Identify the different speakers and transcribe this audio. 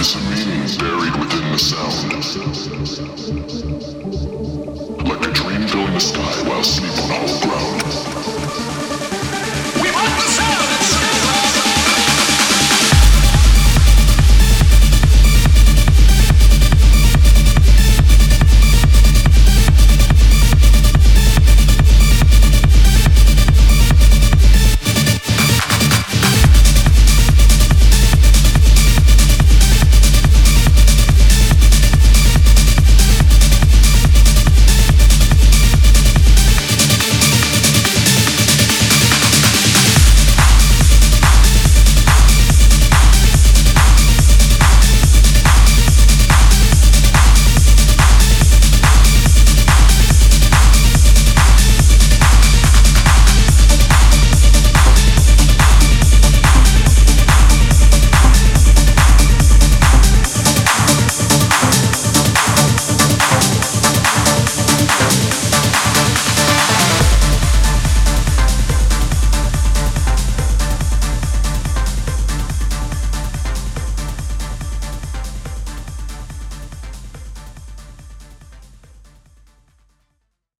Speaker 1: There is a meaning buried within the sound. Like a dream filling the sky while sleep on hollow ground.